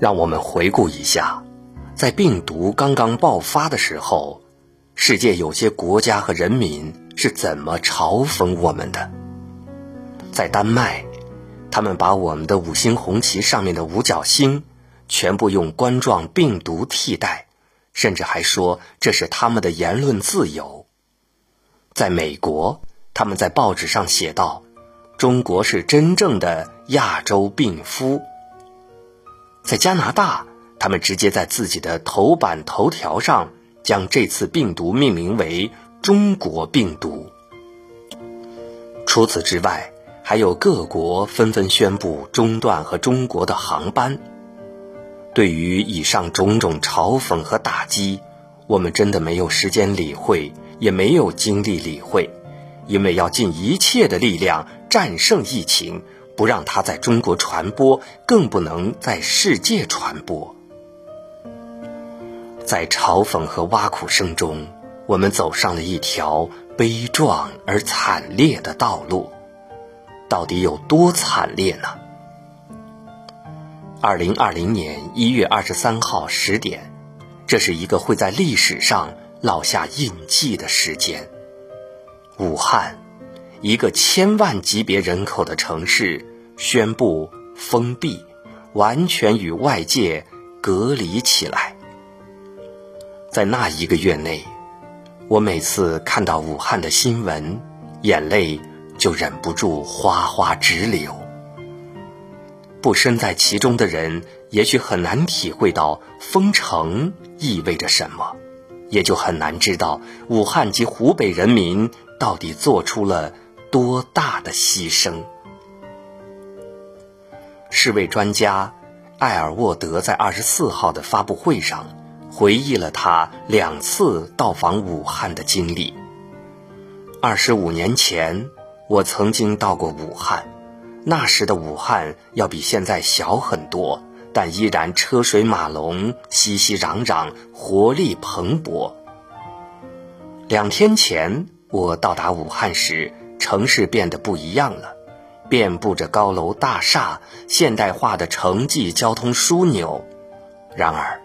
让我们回顾一下，在病毒刚刚爆发的时候，世界有些国家和人民是怎么嘲讽我们的。在丹麦，他们把我们的五星红旗上面的五角星全部用冠状病毒替代，甚至还说这是他们的言论自由。在美国，他们在报纸上写道：“中国是真正的亚洲病夫。”在加拿大，他们直接在自己的头版头条上将这次病毒命名为“中国病毒”。除此之外，还有各国纷纷宣布中断和中国的航班。对于以上种种嘲讽和打击，我们真的没有时间理会，也没有精力理会，因为要尽一切的力量战胜疫情。不让它在中国传播，更不能在世界传播。在嘲讽和挖苦声中，我们走上了一条悲壮而惨烈的道路。到底有多惨烈呢？二零二零年一月二十三号十点，这是一个会在历史上烙下印记的时间。武汉。一个千万级别人口的城市宣布封闭，完全与外界隔离起来。在那一个月内，我每次看到武汉的新闻，眼泪就忍不住哗哗直流。不身在其中的人，也许很难体会到封城意味着什么，也就很难知道武汉及湖北人民到底做出了。多大的牺牲！世卫专家艾尔沃德在二十四号的发布会上回忆了他两次到访武汉的经历。二十五年前，我曾经到过武汉，那时的武汉要比现在小很多，但依然车水马龙、熙熙攘攘、活力蓬勃。两天前，我到达武汉时。城市变得不一样了，遍布着高楼大厦，现代化的城际交通枢纽。然而，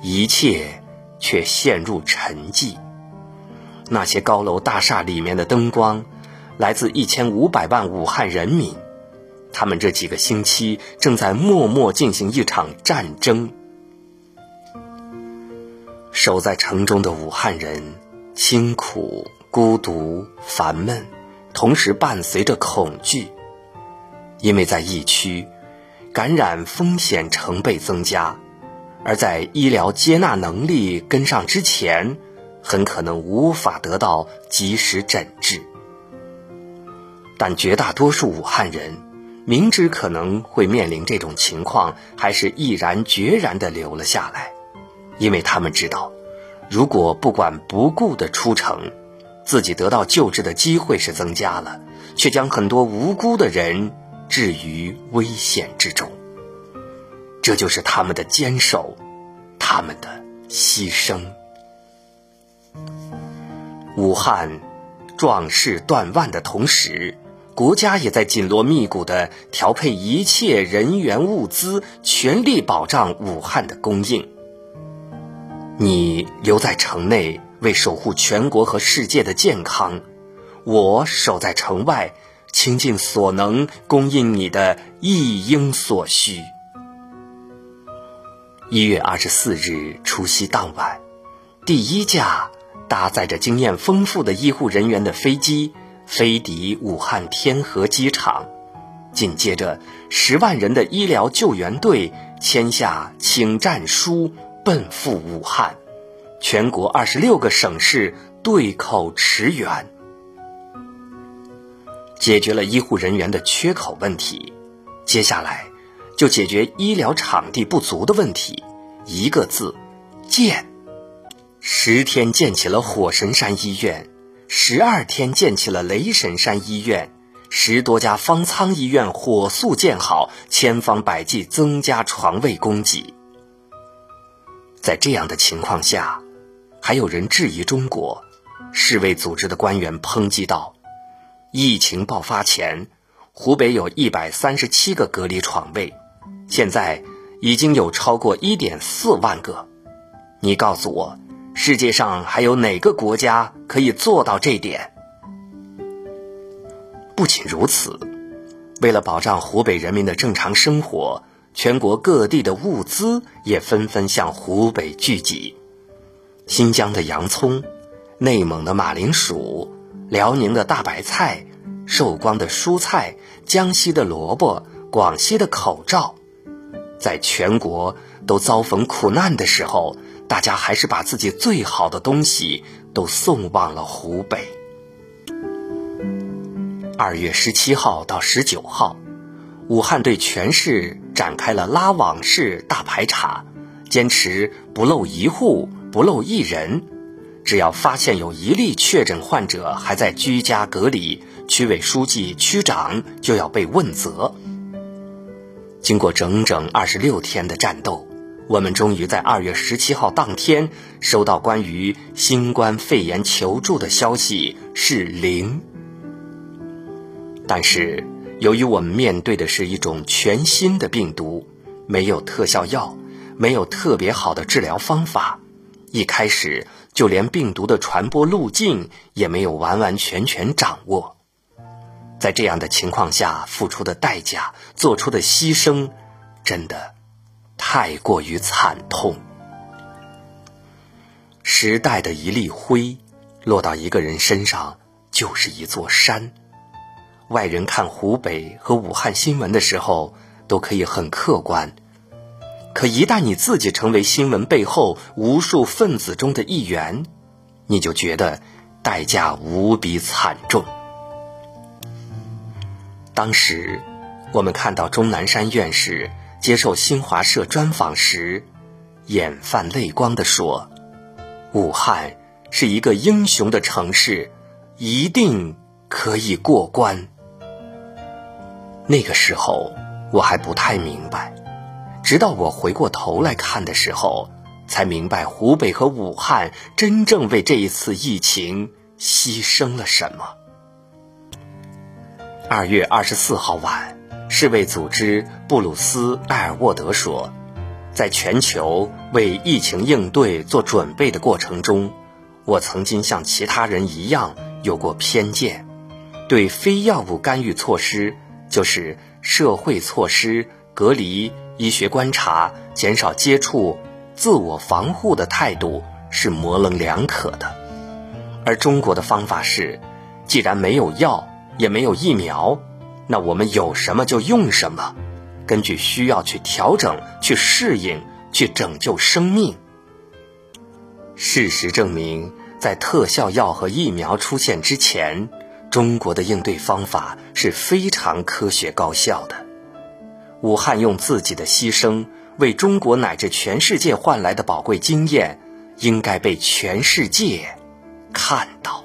一切却陷入沉寂。那些高楼大厦里面的灯光，来自一千五百万武汉人民，他们这几个星期正在默默进行一场战争。守在城中的武汉人，辛苦、孤独、烦闷。同时伴随着恐惧，因为在疫区，感染风险成倍增加；而在医疗接纳能力跟上之前，很可能无法得到及时诊治。但绝大多数武汉人明知可能会面临这种情况，还是毅然决然地留了下来，因为他们知道，如果不管不顾地出城。自己得到救治的机会是增加了，却将很多无辜的人置于危险之中。这就是他们的坚守，他们的牺牲。武汉壮士断腕的同时，国家也在紧锣密鼓的调配一切人员物资，全力保障武汉的供应。你留在城内。为守护全国和世界的健康，我守在城外，倾尽所能供应你的一应所需。一月二十四日除夕当晚，第一架搭载着经验丰富的医护人员的飞机飞抵武汉天河机场，紧接着，十万人的医疗救援队签下请战书，奔赴武汉。全国二十六个省市对口驰援，解决了医护人员的缺口问题。接下来就解决医疗场地不足的问题。一个字：建。十天建起了火神山医院，十二天建起了雷神山医院，十多家方舱医院火速建好，千方百计增加床位供给。在这样的情况下。还有人质疑中国，世卫组织的官员抨击道：“疫情爆发前，湖北有一百三十七个隔离床位，现在已经有超过一点四万个。你告诉我，世界上还有哪个国家可以做到这点？不仅如此，为了保障湖北人民的正常生活，全国各地的物资也纷纷向湖北聚集。新疆的洋葱，内蒙的马铃薯，辽宁的大白菜，寿光的蔬菜，江西的萝卜，广西的口罩，在全国都遭逢苦难的时候，大家还是把自己最好的东西都送往了湖北。二月十七号到十九号，武汉对全市展开了拉网式大排查，坚持不漏一户、不漏一人。只要发现有一例确诊患者还在居家隔离，区委书记、区长就要被问责。经过整整二十六天的战斗，我们终于在二月十七号当天收到关于新冠肺炎求助的消息是零。但是，由于我们面对的是一种全新的病毒，没有特效药，没有特别好的治疗方法，一开始就连病毒的传播路径也没有完完全全掌握。在这样的情况下，付出的代价、做出的牺牲，真的太过于惨痛。时代的一粒灰，落到一个人身上，就是一座山。外人看湖北和武汉新闻的时候，都可以很客观。可一旦你自己成为新闻背后无数分子中的一员，你就觉得代价无比惨重。当时，我们看到钟南山院士接受新华社专访时，眼泛泪光地说：“武汉是一个英雄的城市，一定可以过关。”那个时候我还不太明白，直到我回过头来看的时候，才明白湖北和武汉真正为这一次疫情牺牲了什么。二月二十四号晚，世卫组织布鲁斯·艾尔沃德说，在全球为疫情应对做准备的过程中，我曾经像其他人一样有过偏见，对非药物干预措施。就是社会措施、隔离、医学观察、减少接触、自我防护的态度是模棱两可的，而中国的方法是，既然没有药，也没有疫苗，那我们有什么就用什么，根据需要去调整、去适应、去拯救生命。事实证明，在特效药和疫苗出现之前。中国的应对方法是非常科学高效的。武汉用自己的牺牲为中国乃至全世界换来的宝贵经验，应该被全世界看到。